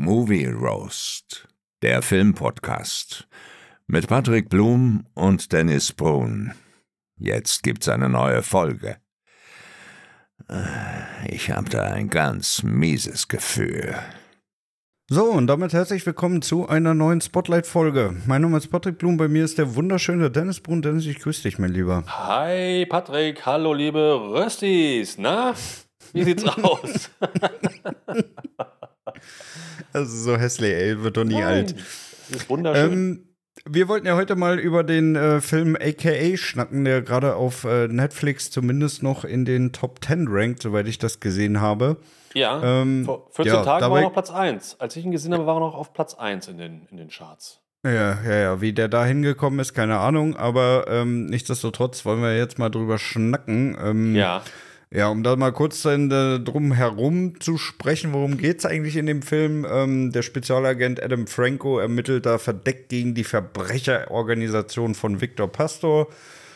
Movie Roast, der Filmpodcast mit Patrick Blum und Dennis Brun. Jetzt gibt's eine neue Folge. Äh, ich hab da ein ganz mieses Gefühl. So, und damit herzlich willkommen zu einer neuen Spotlight-Folge. Mein Name ist Patrick Blum, bei mir ist der wunderschöne Dennis Brun. Dennis, ich grüße dich, mein Lieber. Hi, Patrick. Hallo, liebe Röstis. Na, wie sieht's aus? Also so hässlich, ey, wird doch nie Nein, alt. Das ist wunderschön. Ähm, wir wollten ja heute mal über den äh, Film AKA schnacken, der gerade auf äh, Netflix zumindest noch in den Top 10 rankt, soweit ich das gesehen habe. ja, ähm, vor 14 ja, Tagen war er auf Platz 1. Als ich ihn gesehen habe, war er noch auf Platz 1 in den, in den Charts. Ja, ja, ja, wie der da hingekommen ist, keine Ahnung, aber ähm, nichtsdestotrotz wollen wir jetzt mal drüber schnacken. Ähm, Ja. Ja, um da mal kurz dann, äh, drum herum zu sprechen, worum geht's eigentlich in dem Film? Ähm, der Spezialagent Adam Franco ermittelt da verdeckt gegen die Verbrecherorganisation von Victor Pastor.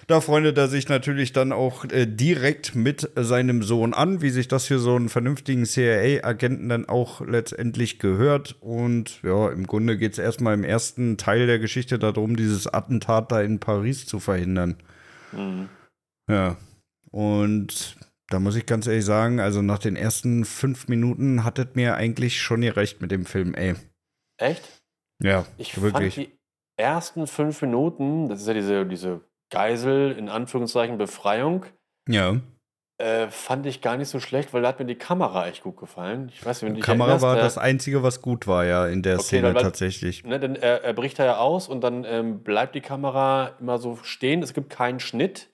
Da freundet er sich natürlich dann auch äh, direkt mit seinem Sohn an, wie sich das für so einen vernünftigen CIA-Agenten dann auch letztendlich gehört. Und ja, im Grunde geht's erstmal im ersten Teil der Geschichte darum, dieses Attentat da in Paris zu verhindern. Mhm. Ja. Und da muss ich ganz ehrlich sagen, also nach den ersten fünf Minuten hattet mir eigentlich schon gerecht mit dem Film, ey. Echt? Ja, Ich wirklich. fand die ersten fünf Minuten, das ist ja diese, diese Geisel, in Anführungszeichen, Befreiung, ja. äh, fand ich gar nicht so schlecht, weil da hat mir die Kamera echt gut gefallen. Ich weiß nicht, wenn Die Kamera erinnerst, war äh, das Einzige, was gut war, ja, in der Okay, Szene dann war- tatsächlich. Ne, denn er, er bricht da ja aus und dann ähm, bleibt die Kamera immer so stehen. Es gibt keinen Schnitt.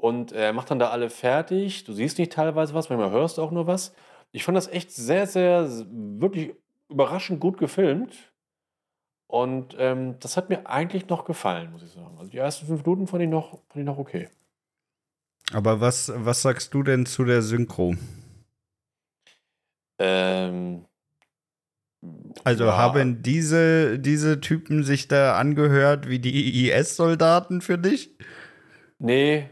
Und er macht dann da alle fertig. Du siehst nicht teilweise was, manchmal hörst du auch nur was. Ich fand das echt sehr, sehr, wirklich überraschend gut gefilmt. Und ähm, das hat mir eigentlich noch gefallen, muss ich sagen. Also die ersten fünf Minuten fand ich noch, fand ich noch okay. Aber was, was sagst du denn zu der Synchro? Ähm, Also ja, haben diese, diese Typen sich da angehört wie die IS-Soldaten für dich? Nee,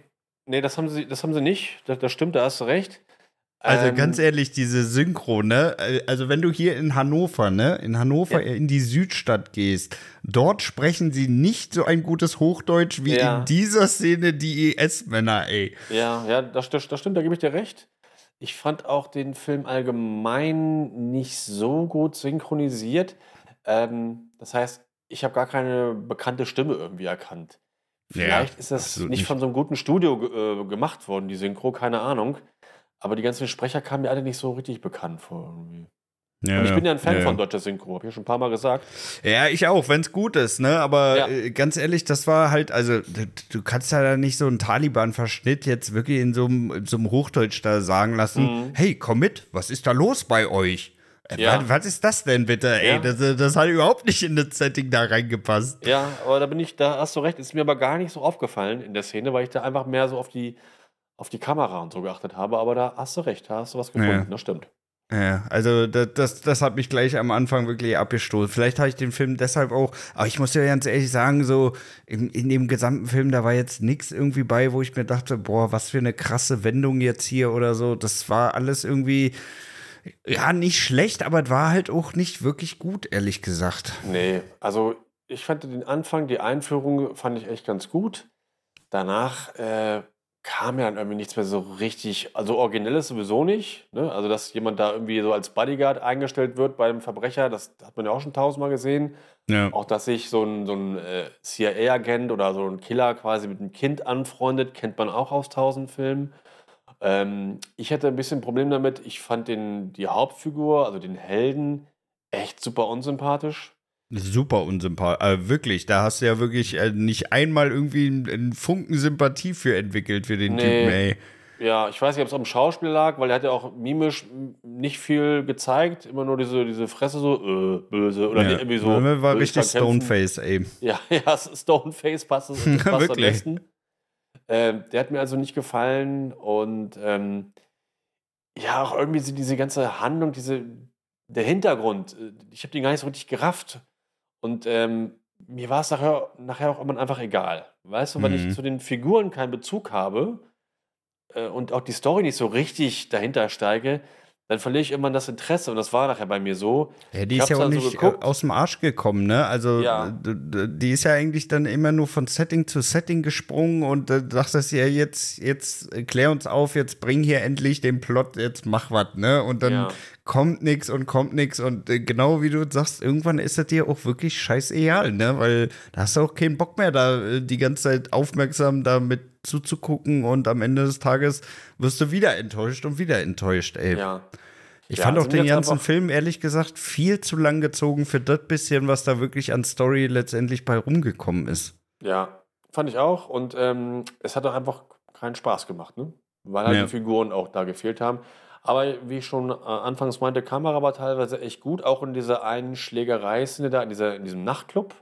nee, das haben sie, das haben sie nicht. Das, das stimmt, da hast du recht. Also Ähm, ganz ehrlich, diese Synchro, ne? Also wenn du hier in Hannover, ne, in Hannover Ja. in die Südstadt gehst, dort sprechen sie nicht so ein gutes Hochdeutsch wie Ja. in dieser Szene die IS-Männer, ey. Ja, ja, das, das, das stimmt, da gebe ich dir recht. Ich fand auch den Film allgemein nicht so gut synchronisiert. Ähm, das heißt, ich habe gar keine bekannte Stimme irgendwie erkannt. Ja, Vielleicht ist das nicht, nicht. von so einem guten Studio äh, gemacht worden, die Synchro, keine Ahnung. Aber die ganzen Sprecher kamen mir alle nicht so richtig bekannt vor. Irgendwie. Ja, Und ich bin ja ein Fan ja, von deutscher Synchro, habe ich ja schon ein paar Mal gesagt. Ja, ich auch, wenn es gut ist, ne? Aber Ja. äh, ganz ehrlich, das war halt, also du, kannst ja da nicht so einen Taliban-Verschnitt jetzt wirklich in so einem in so einem Hochdeutsch da sagen lassen, Mhm. hey, komm mit, was ist da los bei euch? Äh, Ja. was, was ist das denn bitte? Ey, Ja. das, das hat überhaupt nicht in das Setting da reingepasst. Ja, aber da bin ich, da hast du recht, ist mir aber gar nicht so aufgefallen in der Szene, weil ich da einfach mehr so auf die, auf die Kamera und so geachtet habe. Aber da hast du recht, da hast du was gefunden, Ja. das stimmt. Ja, also das, das, das hat mich gleich am Anfang wirklich abgestoßen. Vielleicht habe ich den Film deshalb auch, aber ich muss ja ganz ehrlich sagen, so in, in dem gesamten Film, da war jetzt nichts irgendwie bei, wo ich mir dachte, boah, was für eine krasse Wendung jetzt hier oder so. Das war alles irgendwie, ja, nicht schlecht, aber es war halt auch nicht wirklich gut, ehrlich gesagt. Nee, also ich fand den Anfang, die Einführung fand ich echt ganz gut. Danach äh, kam ja dann irgendwie nichts mehr so richtig, also originelles sowieso nicht. Ne? Also, dass jemand da irgendwie so als Bodyguard eingestellt wird beim Verbrecher, das hat man ja auch schon tausendmal gesehen. Ja. Auch, dass sich so ein, so ein äh, CIA-Agent oder so ein Killer quasi mit einem Kind anfreundet, kennt man auch aus tausend Filmen. Ähm, ich hatte ein bisschen Problem damit. Ich fand den, die Hauptfigur, also den Helden, echt super unsympathisch. Super unsympathisch. Äh, wirklich, da hast du ja wirklich äh, nicht einmal irgendwie einen, Funken Sympathie für entwickelt für den Nee. Typen, ey. Ja, ich weiß nicht, ob es am Schauspiel lag, weil er hat ja auch mimisch nicht viel gezeigt. Immer nur diese, diese Fresse so, äh, böse. Oder ja. irgendwie so. War richtig? Stoneface, ey. Ja, ja, Stoneface passt, es- passt am besten. Ähm, der hat mir also nicht gefallen und ähm, ja, auch irgendwie so diese ganze Handlung, diese, der Hintergrund, äh, ich habe den gar nicht so richtig gerafft. Und ähm, mir war es nachher, nachher auch immer einfach egal. Weißt du, wenn Mhm. ich zu den Figuren keinen Bezug habe äh, und auch die Story nicht so richtig dahinter steige, dann verliere ich immer das Interesse und das war nachher bei mir so. Ja, die Ich ist ja auch dann so nicht geguckt. aus dem Arsch gekommen, ne? Also Ja. die ist ja eigentlich dann immer nur von Setting zu Setting gesprungen und äh, dachtest ja jetzt, jetzt äh, klär uns auf, jetzt bring hier endlich den Plot, jetzt mach was, ne? Und dann Ja. kommt nix und kommt nix und äh, genau wie du sagst, irgendwann ist das dir auch wirklich scheißegal, ne? Weil da hast du auch keinen Bock mehr, da äh, die ganze Zeit aufmerksam damit zuzugucken und am Ende des Tages wirst du wieder enttäuscht und wieder enttäuscht, ey. Ja. Ich Ja, fand auch sind den ganzen Film, ehrlich gesagt, viel zu lang gezogen für das bisschen, was da wirklich an Story letztendlich bei rumgekommen ist. Ja, fand ich auch. Und ähm, es hat auch einfach keinen Spaß gemacht, ne? Weil halt Ja. die Figuren auch da gefehlt haben. Aber wie ich schon äh, anfangs meinte, Kamera war teilweise echt gut, auch in dieser einen Schlägerei-Szene da, in, dieser, in diesem Nachtclub.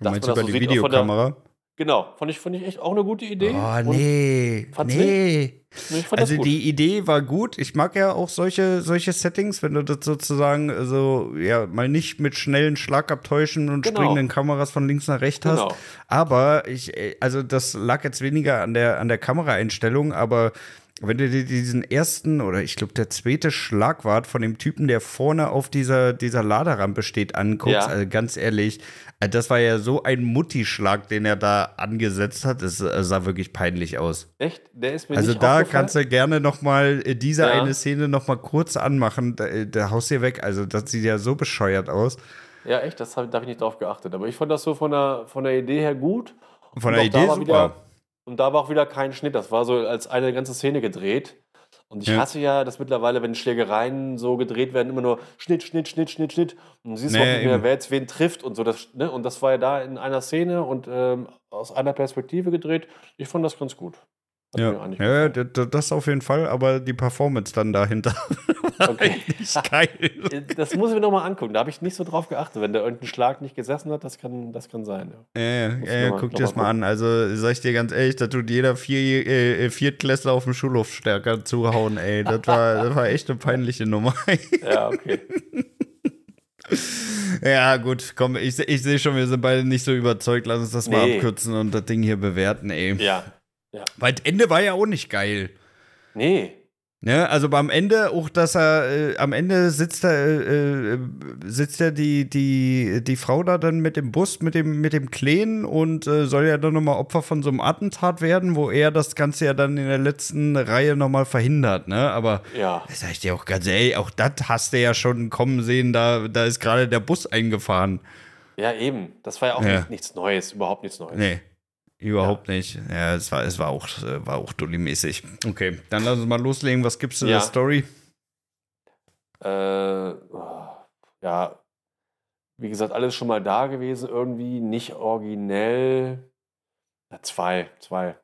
Du meinst über so die auch Videokamera? Genau, fand ich, fand ich echt auch eine gute Idee. Oh, nee. Nee. fand Also die Idee war gut. Ich mag ja auch solche, solche Settings, wenn du das sozusagen so, ja, mal nicht mit schnellen Schlagabtäuschen und Genau. springenden Kameras von links nach rechts hast. Genau. Aber ich, äh, also das lag jetzt weniger an der, an der Kameraeinstellung, aber wenn du dir diesen ersten oder ich glaube der zweite Schlagwart von dem Typen, der vorne auf dieser, dieser Laderampe steht, anguckst, Ja. also ganz ehrlich, äh, das war ja so ein Mutti-Schlag, den er da angesetzt hat. Es äh, sah wirklich peinlich aus. Echt? Der ist mir Also nicht da kannst du gerne noch mal äh, diese Ja. eine Szene noch mal kurz anmachen. Da, da haust du weg. Also das sieht ja so bescheuert aus. Ja, echt, das hab, da habe ich nicht drauf geachtet. Aber ich fand das so von der, von der Idee her gut. Von Und der Idee super. Wieder, und da war auch wieder kein Schnitt. Das war so als eine ganze Szene gedreht. Und ich Ja. hasse ja das mittlerweile, wenn Schlägereien so gedreht werden, immer nur Schnitt, Schnitt, Schnitt, Schnitt, Schnitt. Und du siehst Nee, auch nicht mehr, wer jetzt wen trifft und so. Das, ne? Und das war ja da in einer Szene und ähm, aus einer Perspektive gedreht. Ich fand das ganz gut. Hat Ja, ja das auf jeden Fall, aber die Performance dann dahinter Okay. geil. Das muss ich mir nochmal angucken. Da habe ich nicht so drauf geachtet. Wenn da irgendein Schlag nicht gesessen hat, das kann, das kann sein. Ja. Ja, ja, noch mal- guck dir das mal mal an. Also, sag ich dir ganz ehrlich, da tut jeder vier, äh, Viertklässler auf dem Schulhof stärker zuhauen, ey. Das war, das war echt eine peinliche Nummer. Ja, okay. ja, gut, komm, ich, ich sehe schon, wir sind beide nicht so überzeugt. Lass uns das mal Nee. abkürzen und das Ding hier bewerten, ey. Ja. Weil das Ende war ja auch nicht geil. Nee. Ne, also beim Ende auch, dass er äh, am Ende sitzt da äh, äh, sitzt ja die die die Frau da dann mit dem Bus mit dem mit dem Kleen und äh, soll ja dann nochmal Opfer von so einem Attentat werden, wo er das Ganze ja dann in der letzten Reihe nochmal verhindert, ne? Aber Ja. das sag ich dir auch ganz ey, auch das hast du ja schon kommen sehen, da da ist gerade der Bus eingefahren. Ja, eben. Das war ja auch Ja. Nicht, nichts Neues, überhaupt nichts Neues. Nee. Überhaupt nicht. Ja, es war, es war auch, äh, war auch dulli-mäßig. Okay, dann lass uns mal loslegen. Was gibt's in Ja. der Story? Äh, oh, ja, wie gesagt, alles schon mal da gewesen, irgendwie nicht originell. Ja, zwei, zwei.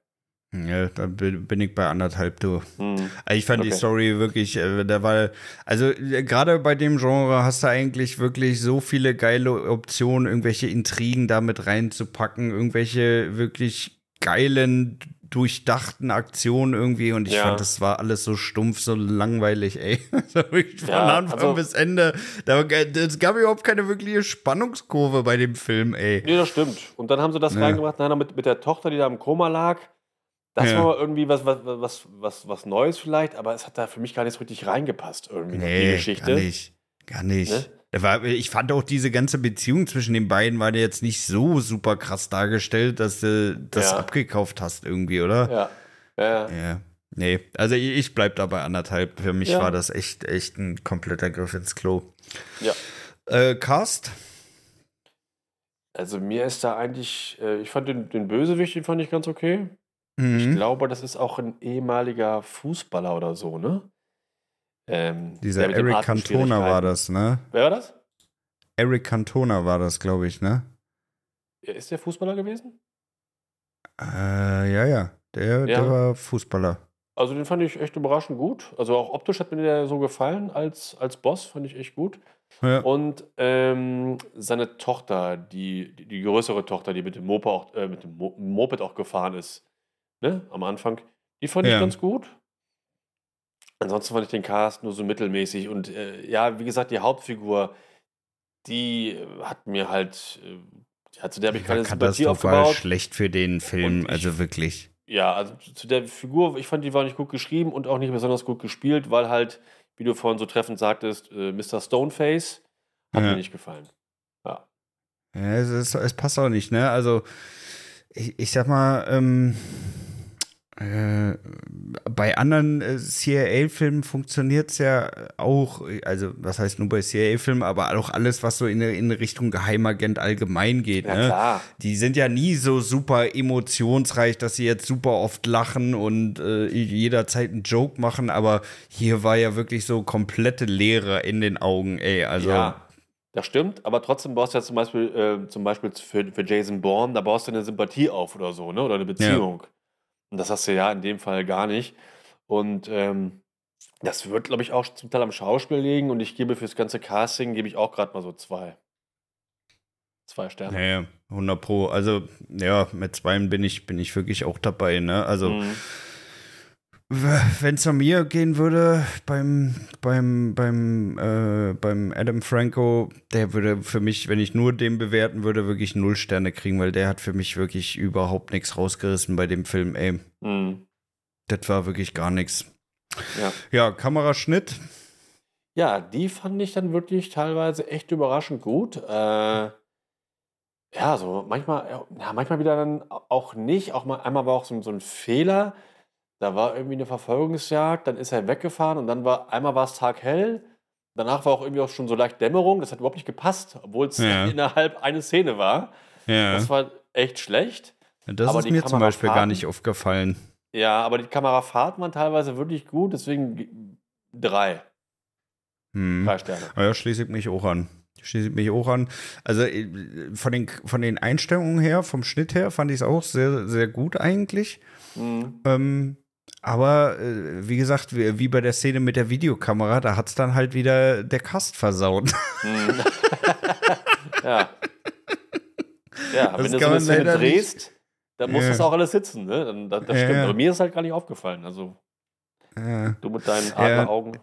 Ja, da bin ich bei anderthalb, du. Hm. Also Ich fand die Okay. Story wirklich, äh, da war, also äh, gerade bei dem Genre hast du eigentlich wirklich so viele geile Optionen, irgendwelche Intrigen damit reinzupacken, irgendwelche wirklich geilen, durchdachten Aktionen irgendwie und ich Ja. fand, das war alles so stumpf, so langweilig, ey. Von Ja, Anfang also- bis Ende. Da, es gab überhaupt keine wirkliche Spannungskurve bei dem Film, ey. Nee, das stimmt. Und dann haben sie das Ja. reingemacht, dann mit, mit der Tochter, die da im Koma lag. Das Ja. war irgendwie was, was, was, was, was Neues vielleicht, aber es hat da für mich gar nicht so richtig reingepasst, irgendwie, noch, die Geschichte. gar nicht. Gar nicht. Ne? Ich fand auch diese ganze Beziehung zwischen den beiden war jetzt nicht so super krass dargestellt, dass du das Ja. abgekauft hast irgendwie, oder? Ja. Ja. Ja. Nee, also ich, ich bleib dabei anderthalb. Für mich Ja. war das echt, echt ein kompletter Griff ins Klo. Ja. Äh, Cast? Also mir ist da eigentlich, äh, ich fand den, den Bösewicht, den fand ich ganz okay. Ich Mhm. glaube, das ist auch ein ehemaliger Fußballer oder so, ne? Ähm, Dieser Eric Cantona war das, ne? Wer war das? Eric Cantona war das, glaube ich, ne? Ist der Fußballer gewesen? Äh, ja, ja. Der, Ja. der war Fußballer. Also den fand ich echt überraschend gut. Also auch optisch hat mir der so gefallen als, als Boss, fand ich echt gut. Ja. Und ähm, seine Tochter, die, die, die größere Tochter, die mit dem, Moped auch, äh, mit dem Mo Moped auch gefahren ist, ne, am Anfang, die fand Ja. ich ganz gut. Ansonsten fand ich den Cast nur so mittelmäßig. Und äh, ja, wie gesagt, die Hauptfigur, die äh, hat mir halt, äh, ja, zu der habe ich keine Sympathie aufgebaut. schlecht für den Film, ich- also wirklich. Ja, also zu der Figur, ich fand, die war nicht gut geschrieben und auch nicht besonders gut gespielt, weil halt wie du vorhin so treffend sagtest, äh, Mr. Stoneface, hat Ja. mir nicht gefallen. Ja. Ja, es, ist, es passt auch nicht, ne? Also, ich, ich sag mal, ähm, äh, bei anderen äh, CIA-Filmen funktioniert es ja auch, also was heißt nur bei CIA-Filmen, aber auch alles, was so in, in Richtung Geheimagent allgemein geht, Ja, ne? klar. Die sind ja nie so super emotionsreich, dass sie jetzt super oft lachen und äh, jederzeit einen Joke machen, aber hier war ja wirklich so komplette Leere in den Augen, ey. Also, ja, das stimmt, aber trotzdem baust du ja zum Beispiel, äh, zum Beispiel für, für Jason Bourne, da baust du eine Sympathie auf oder so, ne? Oder eine Beziehung. Und das hast du ja in dem Fall gar nicht. Und ähm, das wird, glaube ich, auch zum Teil am Schauspiel liegen und ich gebe fürs ganze Casting, gebe ich auch gerade mal so zwei. Zwei Sterne. Ja, 100 Pro. Also, ja, mit zweien bin ich, bin ich wirklich auch dabei, ne? Also, Mhm. Wenn es an mir gehen würde, beim, beim, beim, äh, beim Adam Franco, der würde für mich, wenn ich nur den bewerten würde, wirklich null Sterne kriegen, weil der hat für mich wirklich überhaupt nichts rausgerissen bei dem Film, ey. Mhm. Das war wirklich gar nichts. Ja. Ja, Kameraschnitt. Ja, die fand ich dann wirklich teilweise echt überraschend gut. Äh, ja, so manchmal, ja, manchmal wieder dann auch nicht. Auch mal, einmal war auch so, so ein Fehler. Da war irgendwie eine Verfolgungsjagd, dann ist er weggefahren und dann war einmal war es taghell. Danach war auch irgendwie auch schon so leicht Dämmerung. Das hat überhaupt nicht gepasst, obwohl es Ja. innerhalb eine Szene war. Ja, Das war echt schlecht. das aber ist mir zum Beispiel gar nicht aufgefallen. Ja, aber die Kamerafahrten waren teilweise wirklich gut, deswegen drei. Hm. Drei Sterne. Ja, schließe ich mich auch an. Schließe ich mich auch an. Also äh, von den, von den Einstellungen her, vom Schnitt her, fand ich es auch sehr, sehr gut eigentlich. Mhm. Ähm, aber äh, wie gesagt, wie, wie bei der Szene mit der Videokamera, da hat es dann halt wieder der Cast versaut. Mhm. ja. Ja, Das wenn du so eine Szene nicht- drehst, dann muss Ja. das auch alles sitzen, ne? Dann, das, das Ja, stimmt. Aber mir ist halt gar nicht aufgefallen. Also, ja. du mit deinen Adleraugen.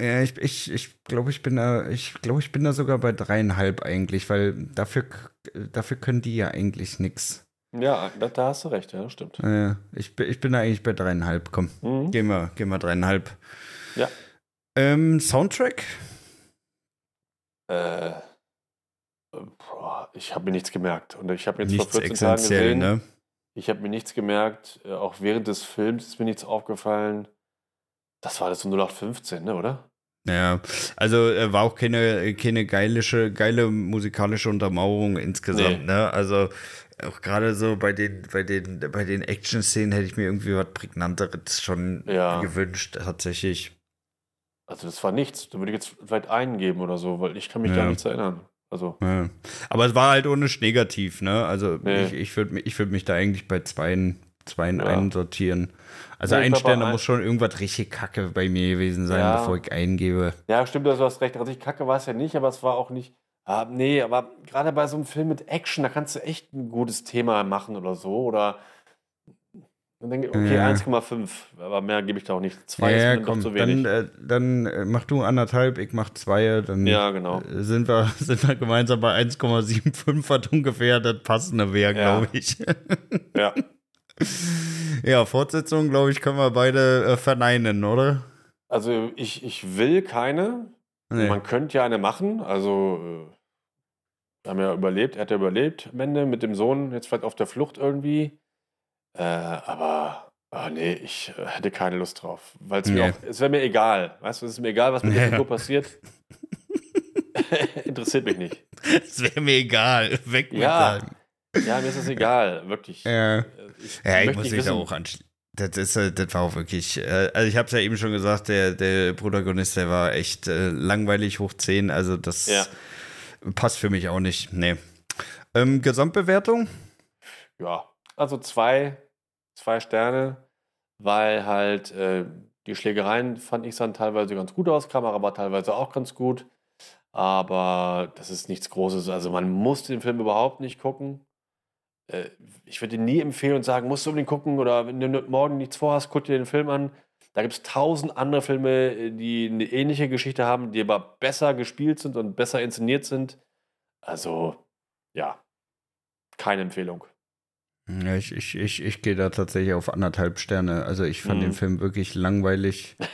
Ja, ich, ich, ich glaube, ich bin da, ich glaube, ich bin da sogar bei dreieinhalb eigentlich, weil dafür, dafür können die ja eigentlich nichts. Ja, da, da hast du recht, ja, das stimmt. Äh, ich, bin- ich bin da eigentlich bei dreieinhalb. Komm, Mhm. gehen wir, gehen wir dreieinhalb. Ja. Ähm, Soundtrack? Äh, boah, ich habe mir nichts gemerkt. Und ich habe jetzt Nichts vor 14 Tagen gesehen, ne? ich habe mir nichts gemerkt. Äh, Auch während des Films ist mir nichts aufgefallen. Das war das so 0815, ne, oder? Ja, also äh, war auch keine, keine geilische, geile musikalische Untermauerung insgesamt, Nee. ne? Also auch gerade so bei den, bei den, bei den Action-Szenen hätte ich mir irgendwie was Prägnanteres schon Ja. gewünscht, tatsächlich. Also, das war nichts. Da würde ich jetzt vielleicht einen geben oder so, weil ich kann mich da Ja. nichts erinnern. Also, Ja. Aber es war halt ohne negativ, ne? Also Nee. ich, ich würde ich würd mich da eigentlich bei zweien, zweien einsortieren. Also Nee, ein Stern, da muss schon irgendwas richtig kacke bei mir gewesen sein, Ja. bevor ich eingebe. Ja, stimmt, du hast recht. Richtig kacke war es ja nicht, aber es war auch nicht. Ah, nee, aber gerade bei so einem Film mit Action, da kannst du echt ein gutes Thema machen oder so. Oder dann denke ich, okay, Ja. 1,5. Aber mehr gebe ich da auch nicht. Zwei ja, ist mir komm, zu wenig. dann, äh, dann äh, mach du anderthalb, ich mach zwei, dann ja, genau. äh, sind, wir, sind wir gemeinsam bei 1,75, was ungefähr das passende wäre, Ja. glaube ich. Ja. ja, Fortsetzung, glaube ich, können wir beide äh, verneinen, oder? Also ich, ich will keine. Nee. Man könnte ja eine machen. Also äh, wir haben ja überlebt, er hat ja überlebt am Ende mit dem Sohn, jetzt vielleicht auf der Flucht irgendwie. Äh, aber ah, nee, ich äh, hätte keine Lust drauf. Weil es Nee. mir auch, es wäre mir egal. Weißt du, es ist mir egal, was mit der Ja. Figur passiert. Interessiert mich nicht. Es wäre mir egal, weg mit Ja. deinem- Ja, mir ist es egal, wirklich. Ja. Ich, Ja, ich muss mich da auch anschließen. Das, ist, äh, das war auch wirklich, äh, also ich habe es ja eben schon gesagt, der, der Protagonist, der war echt äh, langweilig hoch 10, also das Ja. passt für mich auch nicht. Nee. Ähm, Gesamtbewertung? Ja, also zwei, zwei Sterne, weil halt äh, die Schlägereien fand ich sahen teilweise ganz gut aus, Kamera war teilweise auch ganz gut, aber das ist nichts Großes. Also man muss den Film überhaupt nicht gucken. Äh, ich würde ihn nie empfehlen und sagen, musst du unbedingt gucken oder wenn du morgen nichts vorhast, guck dir den Film an. Da gibt es tausend andere Filme, äh, die eine ähnliche Geschichte haben, die aber besser gespielt sind und besser inszeniert sind. Also, ja, keine Empfehlung. Ja, ich, ich, ich, ich gehe da tatsächlich auf anderthalb Sterne. Also ich fand Mhm. den Film wirklich langweilig.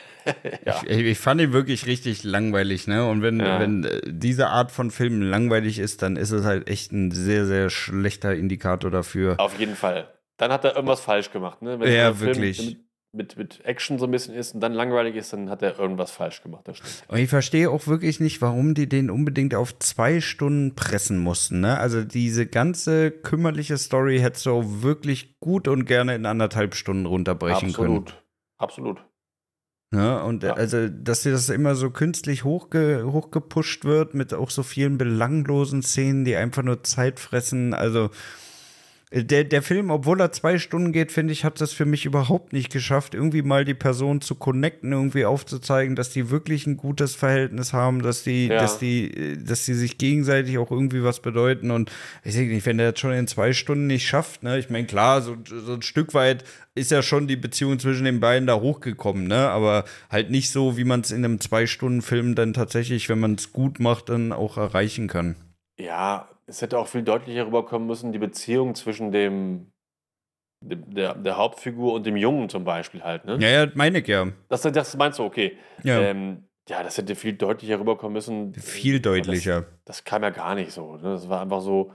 Ja. ich, ich fand ihn wirklich richtig langweilig, ne? Und wenn, Ja. wenn äh, diese Art von Film langweilig ist, dann ist es halt echt ein sehr, sehr schlechter Indikator dafür. Auf jeden Fall. Dann hat er irgendwas falsch gemacht. Ne? Wenn Ja, der Film wirklich. Mit, mit, Action so ein bisschen ist und dann langweilig ist, dann hat er irgendwas falsch gemacht. Und ich verstehe auch wirklich nicht, warum die den unbedingt auf zwei Stunden pressen mussten. Ne? Also diese ganze kümmerliche Story hättest du auch wirklich gut und gerne in anderthalb Stunden runterbrechen können. Absolut. Absolut. Ne? Und Ja. also, dass dir das immer so künstlich hochge hochgepusht wird mit auch so vielen belanglosen Szenen, die einfach nur Zeit fressen. Also der, der Film, obwohl er zwei Stunden geht, finde ich, hat das für mich überhaupt nicht geschafft, irgendwie mal die Person zu connecten, irgendwie aufzuzeigen, dass die wirklich ein gutes Verhältnis haben, dass die, Ja. dass die, dass die sich gegenseitig auch irgendwie was bedeuten. Und ich denke nicht, wenn der das schon in zwei Stunden nicht schafft, ne, ich meine, klar, so, so ein Stück weit ist ja schon die Beziehung zwischen den beiden da hochgekommen, ne? Aber halt nicht so, wie man es in einem Zwei-Stunden-Film dann tatsächlich, wenn man es gut macht, dann auch erreichen kann. Ja, es hätte auch viel deutlicher rüberkommen müssen, die Beziehung zwischen dem, der, der Hauptfigur und dem Jungen zum Beispiel halt. Ne? Ja, ja, meine ich ja. Das, das meinst du, okay. Ja, Ähm, ja, das hätte viel deutlicher rüberkommen müssen. viel deutlicher. Das, das kam ja gar nicht so. Ne? Das war einfach so,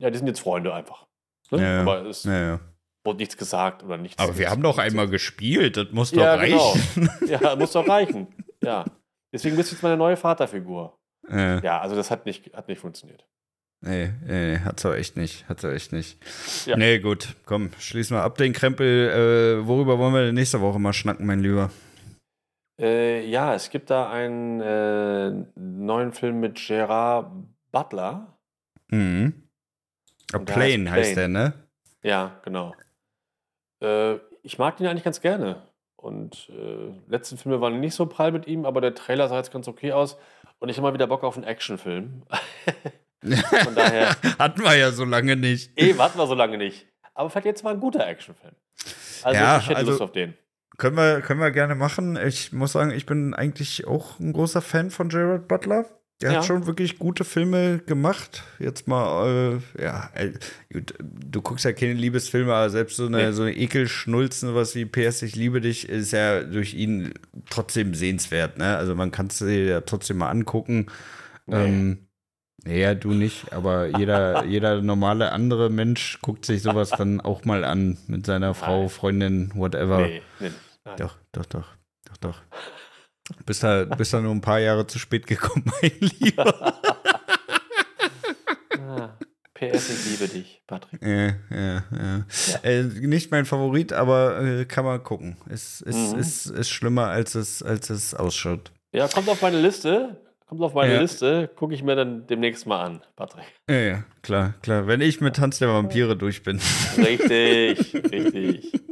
ja, die sind jetzt Freunde einfach. Ne? Ja. Aber es Ja, wurde nichts gesagt oder nichts. Aber wir haben doch einmal gespielt, das muss doch ja, reichen. Genau. Ja, muss doch reichen. Ja. Deswegen bist du jetzt meine neue Vaterfigur. Ja, also das hat nicht, hat nicht funktioniert. Nee, nee, hat's auch echt nicht. Hat's auch echt nicht. Ja. Nee, gut, komm, schließ mal ab den Krempel. Äh, worüber wollen wir denn nächste Woche mal schnacken, mein Lieber? Äh, ja, es gibt da einen äh, neuen Film mit Gerard Butler. Mhm. A Plane heißt heißt der, ne? Ja, genau. Äh, ich mag den eigentlich ganz gerne. Und äh, letzten Filme waren nicht so prall mit ihm, aber der Trailer sah jetzt ganz okay aus. Und ich habe mal wieder Bock auf einen Actionfilm. Von daher, Hatten wir ja so lange nicht. eh, warten wir so lange nicht. Aber vielleicht jetzt mal ein guter Actionfilm. Also Ja, ich hätte also- Lust auf den. Können wir, können wir gerne machen. Ich muss sagen, ich bin eigentlich auch ein großer Fan von Gerard Butler. Der Ja. hat schon wirklich gute Filme gemacht. Jetzt mal, äh, ja, äh, gut, du guckst ja keine Liebesfilme, aber selbst so eine, Nee. so eine Ekelschnulzen, was wie PS, ich liebe dich, ist ja durch ihn trotzdem sehenswert. Ne? Also man kann es sich ja trotzdem mal angucken. Nee. Ähm, ja, du nicht, aber jeder, jeder normale andere Mensch guckt sich sowas dann auch mal an mit seiner Frau, Nein. Freundin, whatever. Nee, nee. Nein. Doch, doch, doch, doch, doch. Bist da, bist da nur ein paar Jahre zu spät gekommen, mein Lieber. Ah, PS, ich liebe dich, Patrick. ja, ja, ja. Äh, nicht mein Favorit, aber äh, kann man gucken. Ist, ist, Mhm. ist, ist schlimmer, als es, als es ausschaut. Ja, kommt auf meine Liste. Kommt auf meine Ja. Liste. Gucke ich mir dann demnächst mal an, Patrick. Ja, ja, klar, klar. Wenn ich mit Tanz der Vampire durch bin. Richtig, richtig.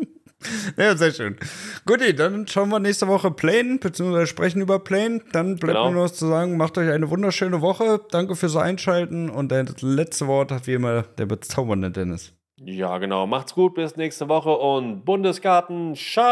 Ja, sehr schön. Guti, dann schauen wir nächste Woche Plane, beziehungsweise sprechen über Plane. Dann bleibt Genau. mir nur was zu sagen. Macht euch eine wunderschöne Woche. Danke fürs Einschalten. Und das letzte Wort hat wie immer der bezaubernde Dennis. Ja, genau. Macht's gut, bis nächste Woche und Bundesgarten. Ciao!